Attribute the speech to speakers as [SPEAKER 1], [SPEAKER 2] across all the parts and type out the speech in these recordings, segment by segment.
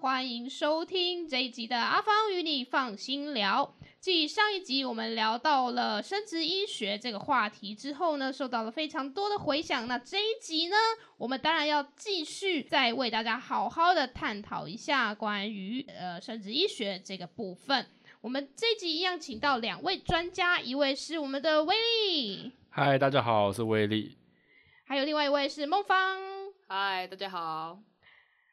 [SPEAKER 1] 欢迎收听这一集的阿芳与你放心聊。继上一集我们聊到了生殖医学这个话题之后呢，受到了非常多的回响。那这一集呢，我们当然要继续再为大家好好的探讨一下关于呃生殖医学这个部分。我们这一集一样请到两位专家，一位是我们的威力，
[SPEAKER 2] 嗨，大家好，我是威力，
[SPEAKER 1] 还有另外一位是孟芳，
[SPEAKER 3] 嗨，大家好。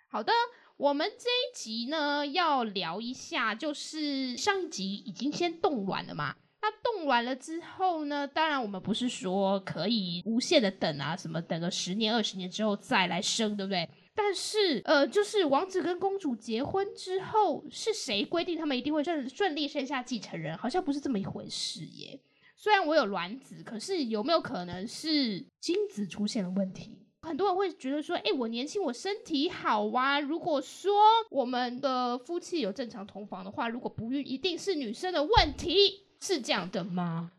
[SPEAKER 1] 好的，我们这一集呢要聊一下，就是上一集已经先冻卵了嘛。那冻卵了之后呢，当然我们不是说可以无限的等啊，什么等个十年、二十年之后再来生，对不对？但是呃，就是王子跟公主结婚之后，是谁规定他们一定会顺顺利生下继承人？好像不是这么一回事耶。虽然我有卵子，可是有没有可能是精子出现了问题？很多人会觉得说，哎，我年轻，我身体好啊。如果说我们的夫妻有正常同房的话，如果不孕，一定是女生的问题，是这样的吗？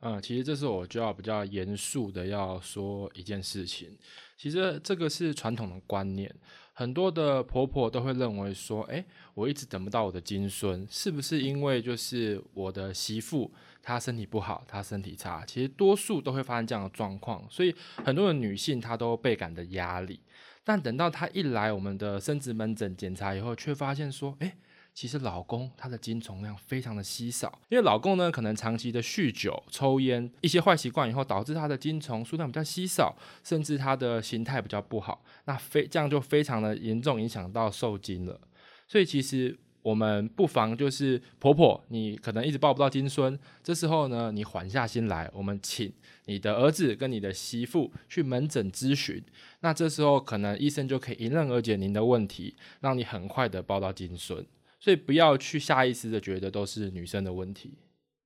[SPEAKER 2] 嗯，其实这是我就要比较严肃的要说一件事情。其实这个是传统的观念，很多的婆婆都会认为说，哎，我一直等不到我的金孙，是不是因为就是我的媳妇？她身体不好，她身体差，其实多数都会发生这样的状况，所以很多的女性她都倍感的压力。但等到她一来我们的生殖门诊检查以后，却发现说，哎，其实老公他的精虫量非常的稀少，因为老公呢可能长期的酗酒、抽烟一些坏习惯以后，导致他的精虫数量比较稀少，甚至他的形态比较不好，那非这样就非常的严重影响到受精了。所以其实。我们不妨就是婆婆，你可能一直抱不到金孙，这时候呢，你缓下心来，我们请你的儿子跟你的媳妇去门诊咨询，那这时候可能医生就可以迎刃而解您的问题，让你很快的抱到金孙。所以不要去下意识的觉得都是女生的问题。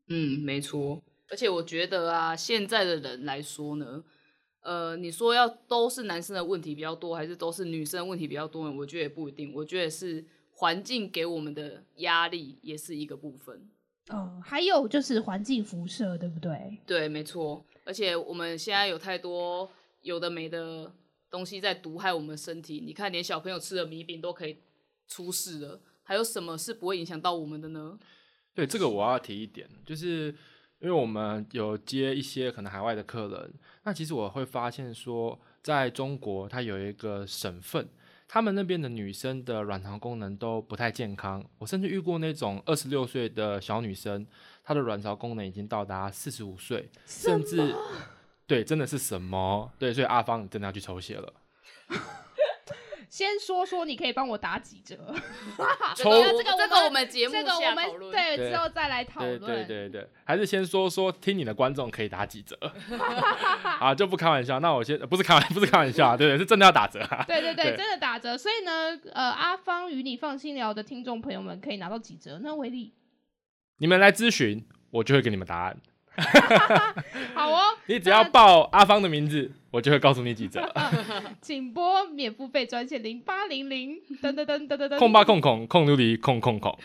[SPEAKER 3] 嗯，没错。而且我觉得啊，现在的人来说呢，呃，你说要都是男生的问题比较多，还是都是女生问题比较多呢？我觉得也不一定。我觉得是。环境给我们的压力也是一个部分
[SPEAKER 1] 哦，还有就是环境辐射，对不对？
[SPEAKER 3] 对，没错。而且我们现在有太多有的没的东西在毒害我们身体。你看，连小朋友吃的米饼都可以出事了，还有什么是不会影响到我们的呢？
[SPEAKER 2] 对，这个我要提一点，就是因为我们有接一些可能海外的客人，那其实我会发现说，在中国它有一个省份。他们那边的女生的卵巢功能都不太健康，我甚至遇过那种二十六岁的小女生，她的卵巢功能已经到达四十五岁，甚至对，真的是什么？对，所以阿芳你真的要去抽血了。
[SPEAKER 1] 先说说，你可以帮我打几折？
[SPEAKER 3] 抽这个这个我们节目
[SPEAKER 1] 这个我们对之后再来讨论。
[SPEAKER 2] 对对对，还是先说说听你的观众可以打几折？啊，就不开玩笑。那我先不是开玩不是开玩笑，对对，是真的要打折。
[SPEAKER 1] 对对对，真的打折。所以呢，呃，阿芳与你放心聊的听众朋友们可以拿到几折？那威力，
[SPEAKER 2] 你们来咨询，我就会给你们答案。
[SPEAKER 1] 好哦，
[SPEAKER 2] 你只要报阿芳的名字，我就会告诉你几折。
[SPEAKER 1] 请拨免付费专线零八零零噔噔噔噔噔噔，
[SPEAKER 2] 控八控控控琉璃控控控。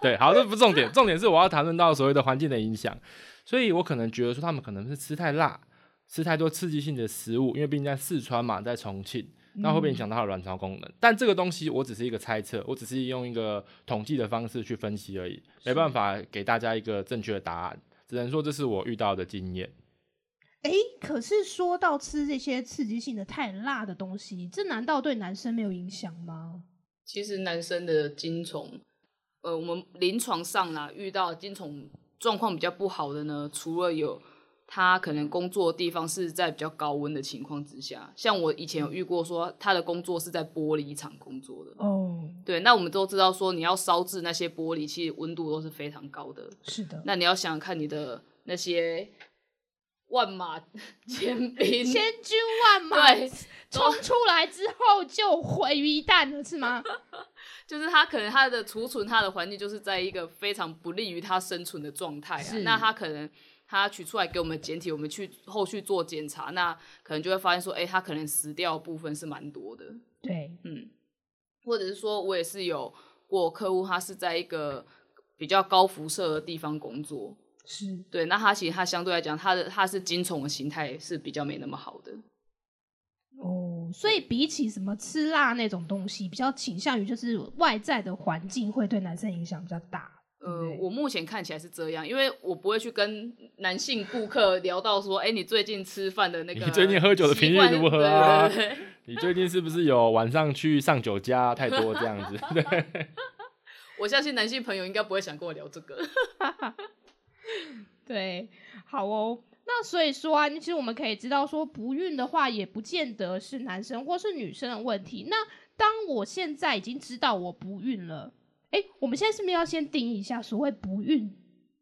[SPEAKER 2] 对，好，这不重点，重点是我要谈论到所谓的环境的影响。所以我可能觉得说他们可能是吃太辣，吃太多刺激性的食物，因为毕竟在四川嘛，在重庆，那会不会影响到卵巢功能？但这个东西我只是一个猜测，我只是用一个统计的方式去分析而已，没办法给大家一个正确的答案。只能说这是我遇到的经验。
[SPEAKER 1] 哎，可是说到吃这些刺激性的太辣的东西，这难道对男生没有影响吗？
[SPEAKER 3] 其实男生的精虫，呃，我们临床上啦遇到精虫状况比较不好的呢，除了有。他可能工作的地方是在比较高温的情况之下，像我以前有遇过，说他的工作是在玻璃厂工作的。哦，对，那我们都知道说，你要烧制那些玻璃，其实温度都是非常高的。
[SPEAKER 1] 是的。
[SPEAKER 3] 那你要想看你的那些万马 千 兵、
[SPEAKER 1] 千军万马，对，冲出来之后就毁于一旦了，是吗？
[SPEAKER 3] 就是他可能他的储存，他的环境就是在一个非常不利于他生存的状态啊。那他可能。他取出来给我们检体，我们去后续做检查，那可能就会发现说，哎，他可能死掉部分是蛮多的。
[SPEAKER 1] 对，
[SPEAKER 3] 嗯，或者是说我也是有过客户，他是在一个比较高辐射的地方工作，
[SPEAKER 1] 是
[SPEAKER 3] 对，那他其实他相对来讲，他的他是精虫的形态是比较没那么好的。
[SPEAKER 1] 哦，哦，所以比起什么吃辣那种东西，比较倾向于就是外在的环境会对男生影响比较大。
[SPEAKER 3] 呃，我目前看起来是这样，因为我不会去跟男性顾客聊到说，哎、你最近吃饭的那个，
[SPEAKER 2] 你最近喝酒的频率如何啊你最近是不是有晚上去上酒家太多这样子？对，
[SPEAKER 3] 我相信男性朋友应该不会想跟我聊这个。
[SPEAKER 1] 对，好哦。那所以说啊，其实我们可以知道说，不孕的话也不见得是男生或是女生的问题。那当我现在已经知道我不孕了，哎，我们现在是不是要先定义一下所谓不孕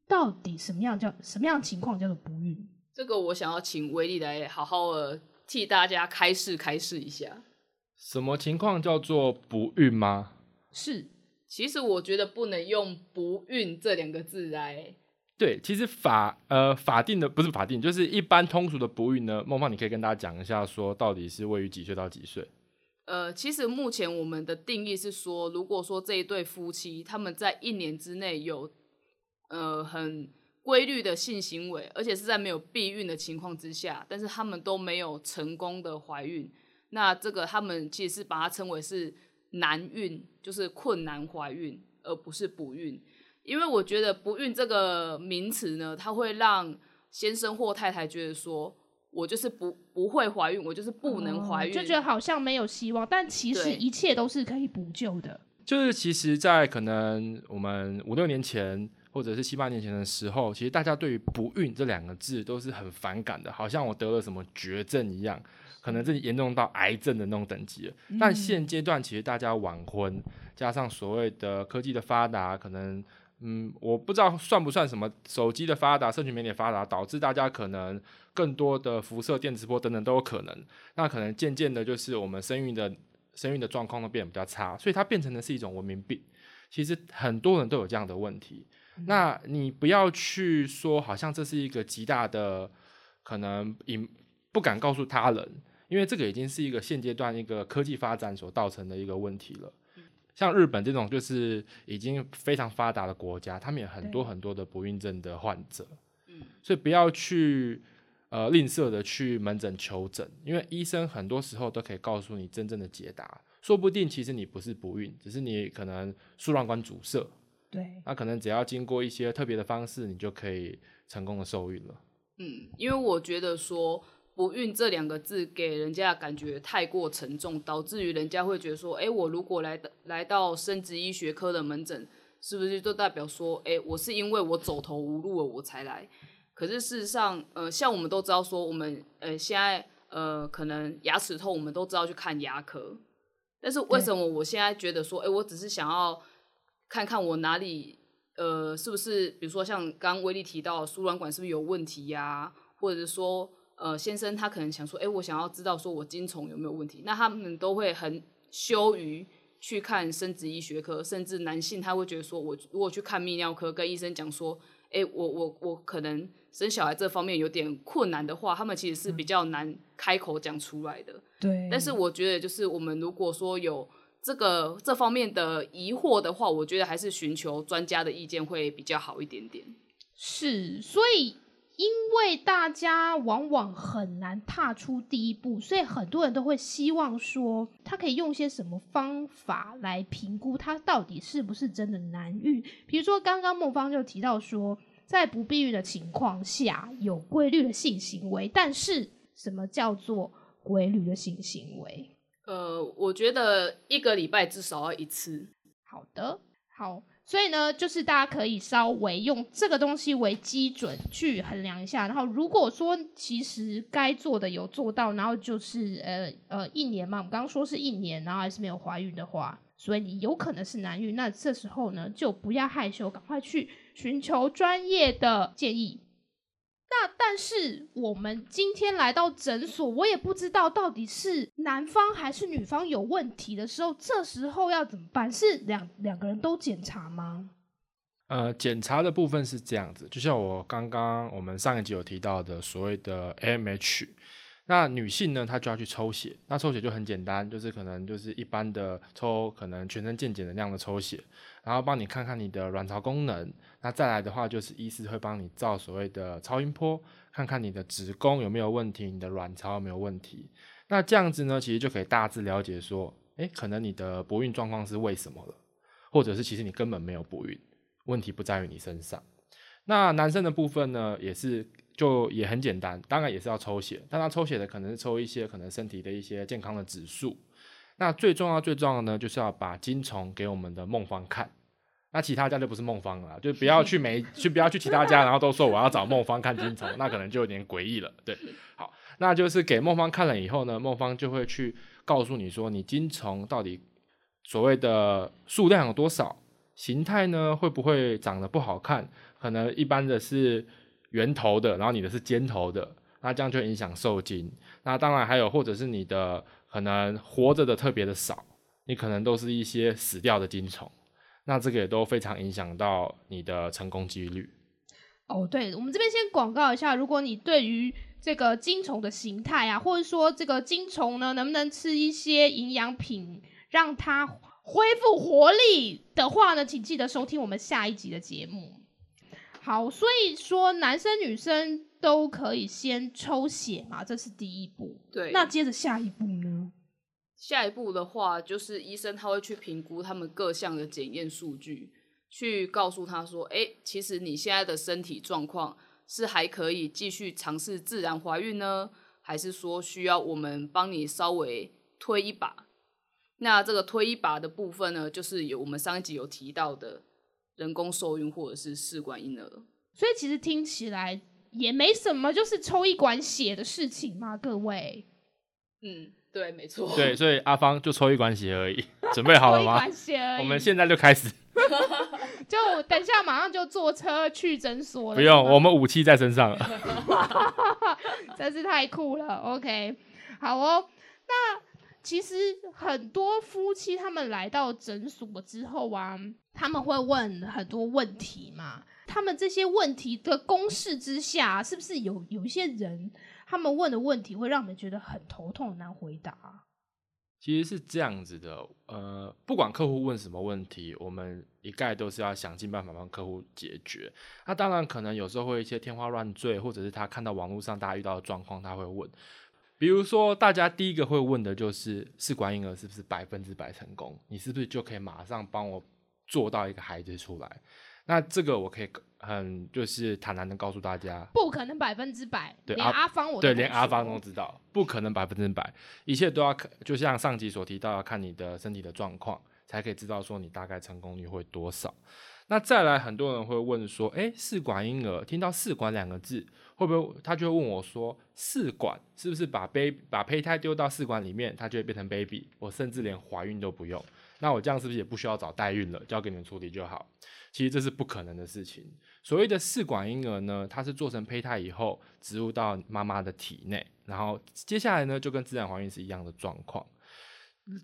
[SPEAKER 1] 到底什么样叫什么样情况叫做不孕？
[SPEAKER 3] 这个我想要请威力来好好的替大家开示开示一下。
[SPEAKER 2] 什么情况叫做不孕吗？
[SPEAKER 1] 是
[SPEAKER 3] 其实我觉得不能用“不孕”这两个字来，
[SPEAKER 2] 对，其实法呃法定的不是法定，就是一般通俗的不孕呢。梦梦，你可以跟大家讲一下，说到底是位于几岁到几岁？
[SPEAKER 3] 呃，其实目前我们的定义是说，如果说这一对夫妻他们在一年之内有呃很规律的性行为，而且是在没有避孕的情况之下，但是他们都没有成功的怀孕，那这个他们其实是把它称为是难孕，就是困难怀孕，而不是不孕。因为我觉得不孕这个名词呢，它会让先生或太太觉得说，我就是不不会怀孕，我就是不能怀孕，
[SPEAKER 1] 哦就觉得好像没有希望，但其实一切都是可以补救的。
[SPEAKER 2] 就是其实，在可能我们五六年前或者是七八年前的时候，其实大家对于“不孕”这两个字都是很反感的，好像我得了什么绝症一样，可能这严重到癌症的那种等级了。但现阶段其实大家晚婚，加上所谓的科技的发达，可能嗯，我不知道算不算什么手机的发达、社群媒体的发达，导致大家可能更多的辐射、电磁波等等都有可能。那可能渐渐的，就是我们生育的生育的状况都变得比较差，所以它变成的是一种文明病。其实很多人都有这样的问题。那你不要去说，好像这是一个极大的可能隐不敢告诉他人，因为这个已经是一个现阶段一个科技发展所造成的一个问题了。像日本这种就是已经非常发达的国家，他们有很多很多的不孕症的患者，所以不要去呃吝啬的去门诊求诊，因为医生很多时候都可以告诉你真正的解答，说不定其实你不是不孕，只是你可能输卵管阻塞，
[SPEAKER 1] 对，
[SPEAKER 2] 那可能只要经过一些特别的方式，你就可以成功的受孕了。
[SPEAKER 3] 嗯，因为我觉得说“不孕”这两个字给人家的感觉太过沉重，导致于人家会觉得说，哎，我如果来到来到生殖医学科的门诊，是不是就代表说，哎，我是因为我走投无路了我才来？可是事实上，呃，像我们都知道说，我们呃现在呃可能牙齿痛，我们都知道去看牙科，但是为什么我现在觉得说，哎，我只是想要看看我哪里呃，是不是比如说像刚刚威力提到的输卵管是不是有问题呀、或者是说呃先生他可能想说，哎、我想要知道说我精虫有没有问题，那他们都会很羞于去看生殖医学科，甚至男性他会觉得说，我如果去看泌尿科，跟医生讲说，哎、我我我可能生小孩这方面有点困难的话，他们其实是比较难开口讲出来的。
[SPEAKER 1] 对，
[SPEAKER 3] 但是我觉得，就是我们如果说有这个这方面的疑惑的话，我觉得还是寻求专家的意见会比较好一点点。
[SPEAKER 1] 是，所以因为大家往往很难踏出第一步，所以很多人都会希望说，他可以用些什么方法来评估他到底是不是真的难孕。比如说，刚刚孟芳就提到说，在不避孕的情况下，有规律的性行为，但是什么叫做规律的性行为？
[SPEAKER 3] 呃，我觉得一个礼拜至少要一次。
[SPEAKER 1] 好的，好，所以呢，就是大家可以稍微用这个东西为基准去衡量一下。然后，如果说其实该做的有做到，然后就是呃呃一年嘛，我们刚刚说是一年，然后还是没有怀孕的话，所以你有可能是难孕。那这时候呢，就不要害羞，赶快去寻求专业的建议。那但是我们今天来到诊所，我也不知道到底是男方还是女方有问题的时候，这时候要怎么办？是两两个人都检查吗？
[SPEAKER 2] 呃，检查的部分是这样子，就像我刚刚我们上一集有提到的所谓的 AMH，那女性呢，她就要去抽血，那抽血就很简单，就是可能就是一般的抽，可能全身健检的那样的抽血，然后帮你看看你的卵巢功能，那再来的话就是医师会帮你照所谓的超音波，看看你的子宫有没有问题，你的卵巢有没有问题。那这样子呢，其实就可以大致了解说，诶，可能你的不孕状况是为什么了，或者是其实你根本没有不孕，问题不在于你身上。那男生的部分呢，也是就也很简单，当然也是要抽血，但他抽血的可能是抽一些可能身体的一些健康的指数。那最重要最重要的呢，就是要把精虫给我们的孟芳看。那其他家就不是孟芳了，就不要去每去不要去其他家，然后都说我要找孟芳看精虫，那可能就有点诡异了。对，好，那就是给孟芳看了以后呢，孟芳就会去告诉你说，你精虫到底所谓的数量有多少，形态呢会不会长得不好看？可能一般的是圆头的，然后你的是尖头的，那这样就影响受精。那当然还有或者是你的可能活着的特别的少，你可能都是一些死掉的精虫。那这个也都非常影响到你的成功几率。
[SPEAKER 1] 哦，对，我们这边先广告一下，如果你对于这个精虫的形态啊，或者说这个精虫呢，能不能吃一些营养品让它恢复活力的话呢，请记得收听我们下一集的节目。好，所以说男生女生都可以先抽血嘛，这是第一步。
[SPEAKER 3] 对，
[SPEAKER 1] 那接着下一步呢？
[SPEAKER 3] 下一步的话，就是医生他会去评估他们各项的检验数据，去告诉他说：“哎，其实你现在的身体状况是还可以继续尝试自然怀孕呢，还是说需要我们帮你稍微推一把？那这个推一把的部分呢，就是有我们上一集有提到的人工受孕或者是试管婴儿。
[SPEAKER 1] 所以其实听起来也没什么，就是抽一管血的事情嘛，各位。
[SPEAKER 3] 嗯。”对，没错。
[SPEAKER 2] 对，所以阿芳就抽一管血而已，准备好了吗？我们现在就开始。
[SPEAKER 1] 就等下马上就坐车去诊所了。
[SPEAKER 2] 不用，我们武器在身上了。
[SPEAKER 1] 真是太酷了。OK，好哦。那其实很多夫妻他们来到诊所之后啊，他们会问很多问题嘛。他们这些问题的公式之下，是不是有有一些人？他们问的问题会让我们觉得很头痛、难回答。
[SPEAKER 2] 其实是这样子的，呃，不管客户问什么问题，我们一概都是要想尽办法帮客户解决。那当然可能有时候会一些天花乱坠，或者是他看到网络上大家遇到的状况，他会问。比如说，大家第一个会问的就是试管婴儿是不是百分之百成功？你是不是就可以马上帮我做到一个孩子出来？那这个我可以很就是坦然的告诉大家，
[SPEAKER 1] 不可能百分之百。
[SPEAKER 2] 对，
[SPEAKER 1] 连阿芳我
[SPEAKER 2] 对连阿芳都知道，不可能百分之百，一切都要看，就像上集所提到，要看你的身体的状况，才可以知道说你大概成功率会多少。那再来，很多人会问说，哎，试管婴儿，听到试管两个字，会不会他就会问我说，试管是不是把 baby 把胚胎丢到试管里面，它就会变成 baby？我甚至连怀孕都不用。那我这样是不是也不需要找代孕了，交给你们处理就好？其实这是不可能的事情。所谓的试管婴儿呢，它是做成胚胎以后植入到妈妈的体内，然后接下来呢就跟自然怀孕是一样的状况。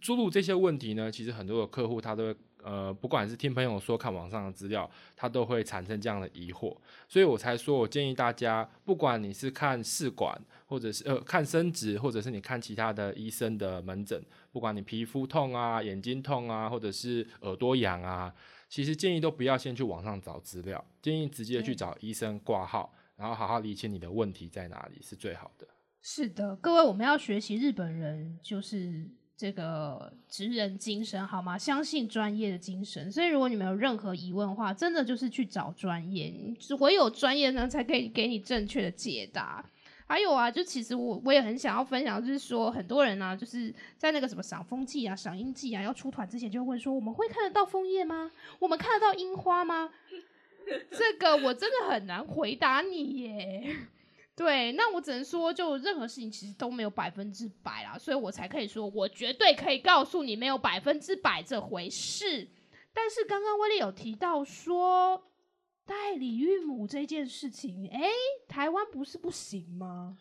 [SPEAKER 2] 诸如这些问题呢，其实很多的客户他都会呃，不管是听朋友说、看网上的资料，他都会产生这样的疑惑。所以我才说我建议大家，不管你是看试管，或者是呃看生殖，或者是你看其他的医生的门诊。不管你皮肤痛啊、眼睛痛啊，或者是耳朵痒啊，其实建议都不要先去网上找资料，建议直接去找医生挂号，然后好好理清你的问题在哪里是最好的。
[SPEAKER 1] 是的，各位，我们要学习日本人就是这个职人精神，好吗？相信专业的精神。所以，如果你们有任何疑问的话，真的就是去找专业，只唯有专业呢，才可以给你正确的解答。还有啊，就其实我我也很想要分享，就是说很多人啊，就是在那个什么赏枫季啊、赏樱季啊要出团之前，就会问说：我们会看得到枫叶吗？我们看得到樱花吗？这个我真的很难回答你耶。对，那我只能说，就任何事情其实都没有百分之百啦，所以我才可以说我绝对可以告诉你没有百分之百这回事。但是刚刚威利有提到说。代理孕母这件事情，哎，台湾不是不行吗？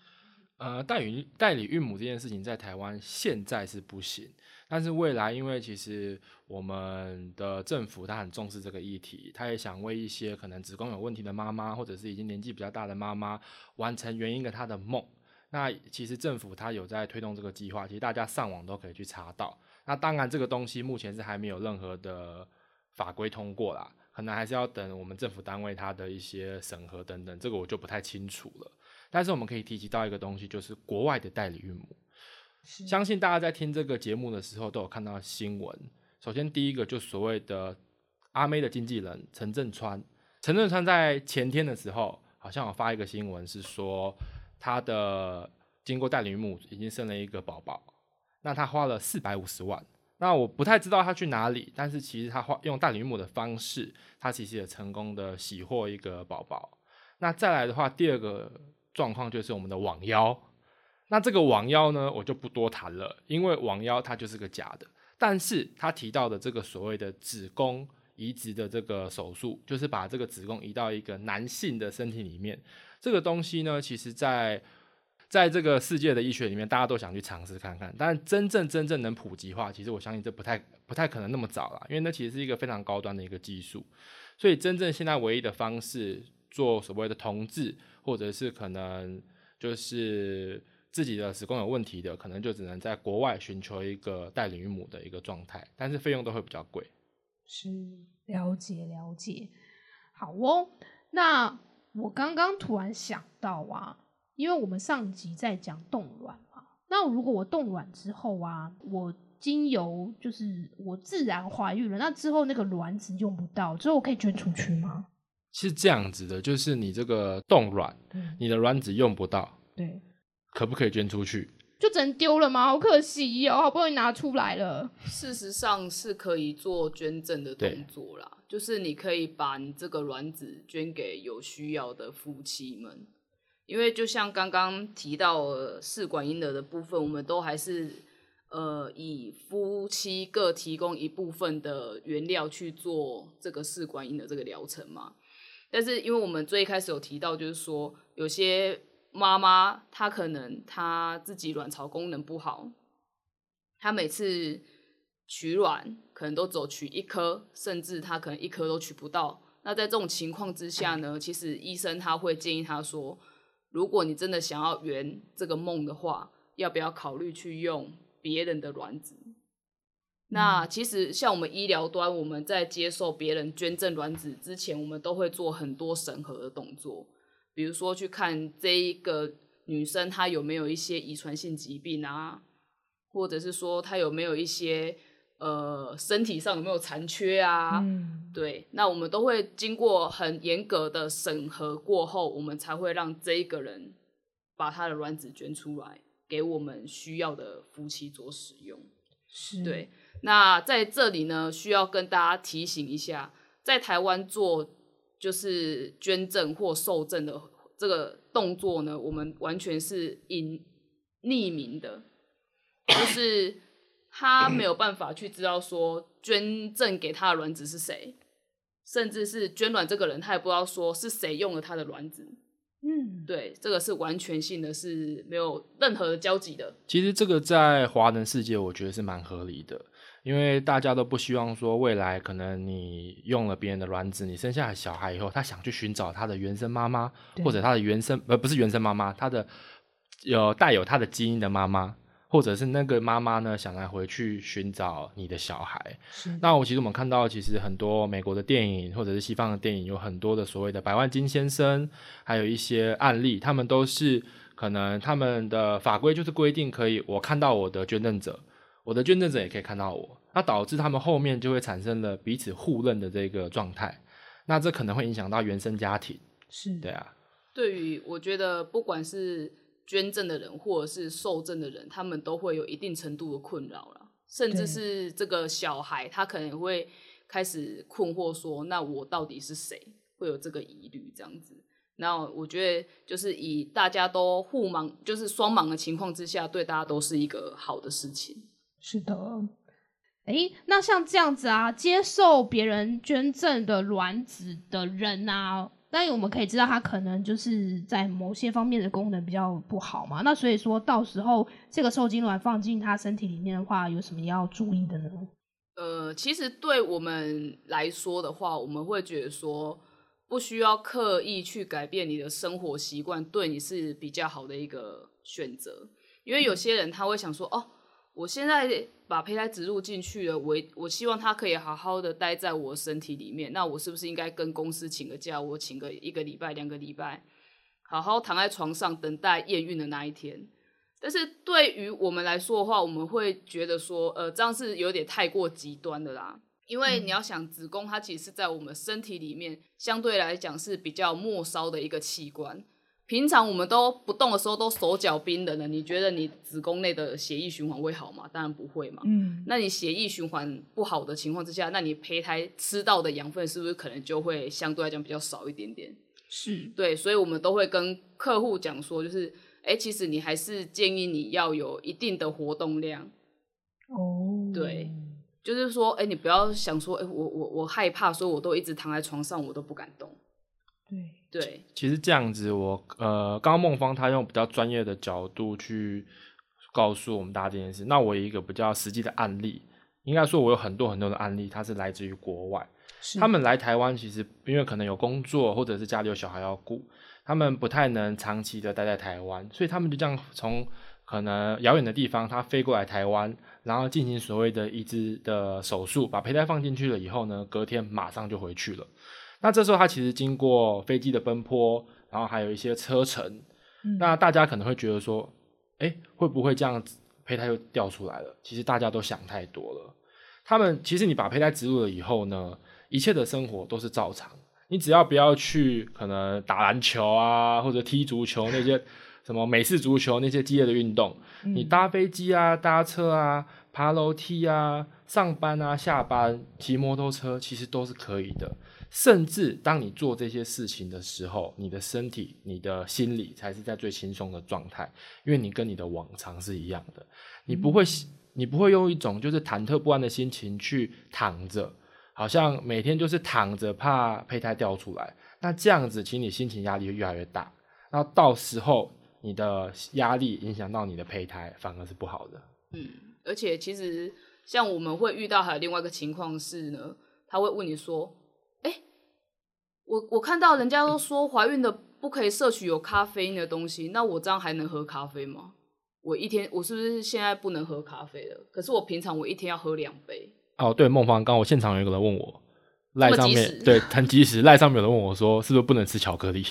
[SPEAKER 2] 呃，代理代理孕母这件事情在台湾现在是不行，但是未来，因为其实我们的政府他很重视这个议题，他也想为一些可能子宫有问题的妈妈，或者是已经年纪比较大的妈妈，完成原因的她的梦。那其实政府他有在推动这个计划，其实大家上网都可以去查到。那当然，这个东西目前是还没有任何的法规通过啦。可能还是要等我们政府单位它的一些审核等等，这个我就不太清楚了。但是我们可以提及到一个东西，就是国外的代理孕母。相信大家在听这个节目的时候都有看到新闻。首先，第一个就所谓的阿妹的经纪人陈振川，陈振川在前天的时候好像有发一个新闻，是说他的经过代理母已经生了一个宝宝，那他花了四百五十万。那我不太知道他去哪里，但是其实他花用代理母的方式，他其实也成功的喜获一个宝宝。那再来的话，第二个状况就是我们的网妖。那这个网妖呢，我就不多谈了，因为网妖它就是个假的。但是他提到的这个所谓的子宫移植的这个手术，就是把这个子宫移到一个男性的身体里面，这个东西呢，其实在在这个世界的医学里面，大家都想去尝试看看。但真正真正能普及化，其实我相信这不太不太可能那么早了，因为那其实是一个非常高端的一个技术。所以真正现在唯一的方式做所谓的同治，或者是可能就是自己的子宫有问题的，可能就只能在国外寻求一个代理孕母的一个状态，但是费用都会比较贵。
[SPEAKER 1] 是了解了解，好哦。那我刚刚突然想到啊，因为我们上集在讲冻卵嘛，那如果我冻卵之后啊，我经由就是我自然怀孕了，那之后那个卵子用不到，之后我可以捐出去吗？
[SPEAKER 2] 是这样子的，就是你这个冻卵，你的卵子用不到，
[SPEAKER 1] 对，
[SPEAKER 2] 可不可以捐出去？
[SPEAKER 1] 就只能丢了吗？好可惜哦，好不容易拿出来了。
[SPEAKER 3] 事实上是可以做捐赠的动作啦，就是你可以把你这个卵子捐给有需要的夫妻们，因为就像刚刚提到试管婴儿的部分，我们都还是呃以夫妻各提供一部分的原料去做这个试管婴儿这个疗程嘛。但是因为我们最开始有提到，就是说有些。妈妈她可能她自己卵巢功能不好，她每次取卵可能都只取一颗，甚至她可能一颗都取不到。那在这种情况之下呢，其实医生他会建议她说，如果你真的想要圆这个梦的话，要不要考虑去用别人的卵子？那其实像我们医疗端，我们在接受别人捐赠卵子之前，我们都会做很多审核的动作。比如说去看这一个女生她有没有一些遗传性疾病啊，或者是说她有没有一些呃身体上有没有残缺啊？嗯，对，那我们都会经过很严格的审核过后，我们才会让这一个人把他的卵子捐出来给我们需要的夫妻做使用。
[SPEAKER 1] 是，
[SPEAKER 3] 对。那在这里呢，需要跟大家提醒一下，在台湾做。就是捐赠或受赠的这个动作呢，我们完全是隐匿名的，就是他没有办法去知道说捐赠给他的卵子是谁，甚至是捐卵这个人，他也不知道说是谁用了他的卵子。嗯，对，这个是完全性的，是没有任何的交集的。
[SPEAKER 2] 其实这个在华人世界，我觉得是蛮合理的。因为大家都不希望说未来可能你用了别人的卵子，你生下来小孩以后，他想去寻找他的原生妈妈，或者他的原生呃不是原生妈妈，他的有带有他的基因的妈妈，或者是那个妈妈呢想来回去寻找你的小孩。那我其实我们看到，其实很多美国的电影或者是西方的电影，有很多的所谓的百万金先生，还有一些案例，他们都是可能他们的法规就是规定可以，我看到我的捐赠者。我的捐赠者也可以看到我，那导致他们后面就会产生了彼此互认的这个状态，那这可能会影响到原生家庭。
[SPEAKER 1] 是，
[SPEAKER 2] 对啊。
[SPEAKER 3] 对于我觉得，不管是捐赠的人或者是受赠的人，他们都会有一定程度的困扰了，甚至是这个小孩，他可能会开始困惑说：“那我到底是谁？”会有这个疑虑这样子。那我觉得，就是以大家都互忙，就是双盲的情况之下，对大家都是一个好的事情。
[SPEAKER 1] 是的，哎，那像这样子啊，接受别人捐赠的卵子的人啊，那我们可以知道他可能就是在某些方面的功能比较不好嘛。那所以说到时候这个受精卵放进他身体里面的话，有什么要注意的呢？
[SPEAKER 3] 呃，其实对我们来说的话，我们会觉得说不需要刻意去改变你的生活习惯，对你是比较好的一个选择。因为有些人他会想说，哦。我现在把胚胎植入进去了，我我希望它可以好好的待在我身体里面。那我是不是应该跟公司请个假？我请个一个礼拜、两个礼拜，好好躺在床上等待验孕的那一天？但是对于我们来说的话，我们会觉得说，呃，这样是有点太过极端的啦。因为你要想，子宫它其实是在我们身体里面相对来讲是比较末梢的一个器官。平常我们都不动的时候都手脚冰冷的，你觉得你子宫内的血液循环会好吗？当然不会嘛。
[SPEAKER 1] 嗯，
[SPEAKER 3] 那你血液循环不好的情况之下，那你胚胎吃到的养分是不是可能就会相对来讲比较少一点点？
[SPEAKER 1] 是
[SPEAKER 3] 对，所以我们都会跟客户讲说，就是，哎、其实你还是建议你要有一定的活动量，
[SPEAKER 1] 哦，
[SPEAKER 3] 对，就是说，哎、你不要想说，哎、我我我害怕，所以我都一直躺在床上，我都不敢动。
[SPEAKER 1] 对，
[SPEAKER 3] 对，
[SPEAKER 2] 其实这样子我，呃，刚刚孟芳她用比较专业的角度去告诉我们大家这件事。那我有一个比较实际的案例，应该说我有很多很多的案例，它是来自于国外。
[SPEAKER 1] 是
[SPEAKER 2] 他们来台湾，其实因为可能有工作，或者是家里有小孩要顾，他们不太能长期的待在台湾，所以他们就这样从可能遥远的地方，他飞过来台湾，然后进行所谓的移植的手术，把胚胎放进去了以后呢，隔天马上就回去了。那这时候它其实经过飞机的奔波，然后还有一些车程，
[SPEAKER 1] 嗯
[SPEAKER 2] 那大家可能会觉得说，哎，会不会这样子胚胎又掉出来了？其实大家都想太多了。他们其实你把胚胎植入了以后呢，一切的生活都是照常，你只要不要去可能打篮球啊，或者踢足球那些 什么美式足球那些激烈的运动，你搭飞机啊、搭车啊、爬楼梯啊、上班啊、下班、骑摩托车，其实都是可以的。甚至当你做这些事情的时候，你的身体、你的心理才是在最轻松的状态，因为你跟你的往常是一样的，你不会，你不会用一种就是忐忑不安的心情去躺着，好像每天就是躺着怕胚胎掉出来，那这样子，其实你心情压力会越来越大，那到时候你的压力影响到你的胚胎，反而是不好的。
[SPEAKER 3] 嗯，而且其实像我们会遇到还有另外一个情况是呢，他会问你说，哎、我我看到人家都说怀孕的不可以摄取有咖啡因的东西，那我这样还能喝咖啡吗？我一天我是不是现在不能喝咖啡了？可是我平常我一天要喝两杯。
[SPEAKER 2] 哦，对，孟芳，刚我现场有一个人问我，赖上面对很及时，赖上面有人问我说，是不是不能吃巧克力？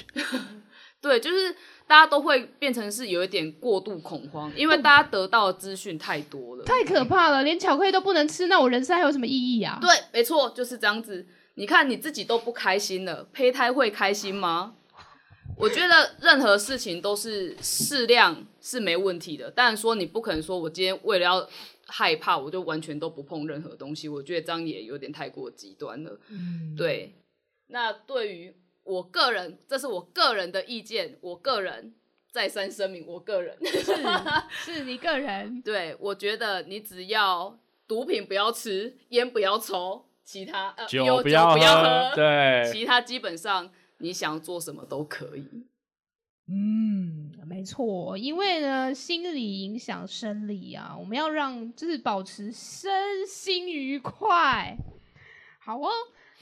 [SPEAKER 3] 对，就是大家都会变成是有一点过度恐慌，因为大家得到的资讯太多了。
[SPEAKER 1] 太可怕了，连巧克力都不能吃，那我人生还有什么意义啊？
[SPEAKER 3] 对，没错，就是这样子。你看你自己都不开心了，胚胎会开心吗？我觉得任何事情都是适量是没问题的，当然说你不可能说我今天为了要害怕，我就完全都不碰任何东西，我觉得这样也有点太过极端了。
[SPEAKER 1] 嗯，
[SPEAKER 3] 对，那对于我个人，这是我个人的意见，我个人再三声明，我个人
[SPEAKER 1] 是是你个人，
[SPEAKER 3] 对我觉得你只要毒品不要吃，烟不要抽，其他呃
[SPEAKER 2] 酒不
[SPEAKER 3] 要
[SPEAKER 2] 要
[SPEAKER 3] 喝，
[SPEAKER 2] 对，
[SPEAKER 3] 其他基本上你想做什么都可以。
[SPEAKER 1] 嗯，没错，因为呢，心理影响生理啊，我们要让就是保持身心愉快。好哦，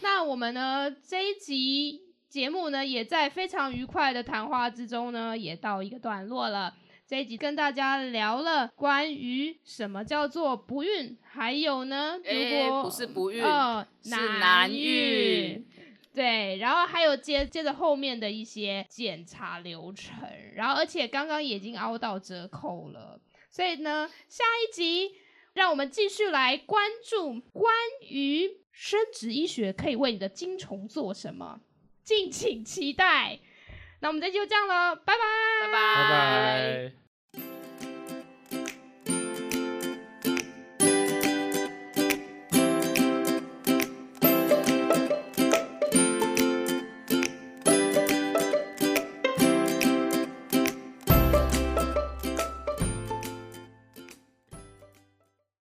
[SPEAKER 1] 那我们呢这一集节目呢，也在非常愉快的谈话之中呢，也到一个段落了。这一集跟大家聊了关于什么叫做不孕，还有呢，如果
[SPEAKER 3] 不是不孕
[SPEAKER 1] 哦
[SPEAKER 3] 是难
[SPEAKER 1] 孕
[SPEAKER 3] 孕。
[SPEAKER 1] 对，然后还有接接着后面的一些检查流程，然后而且刚刚已经凹到折扣了，所以呢，下一集让我们继续来关注关于生殖医学可以为你的精虫做什么，敬请期待。那我们这期就这样了，拜拜，
[SPEAKER 3] 拜拜
[SPEAKER 2] 拜拜。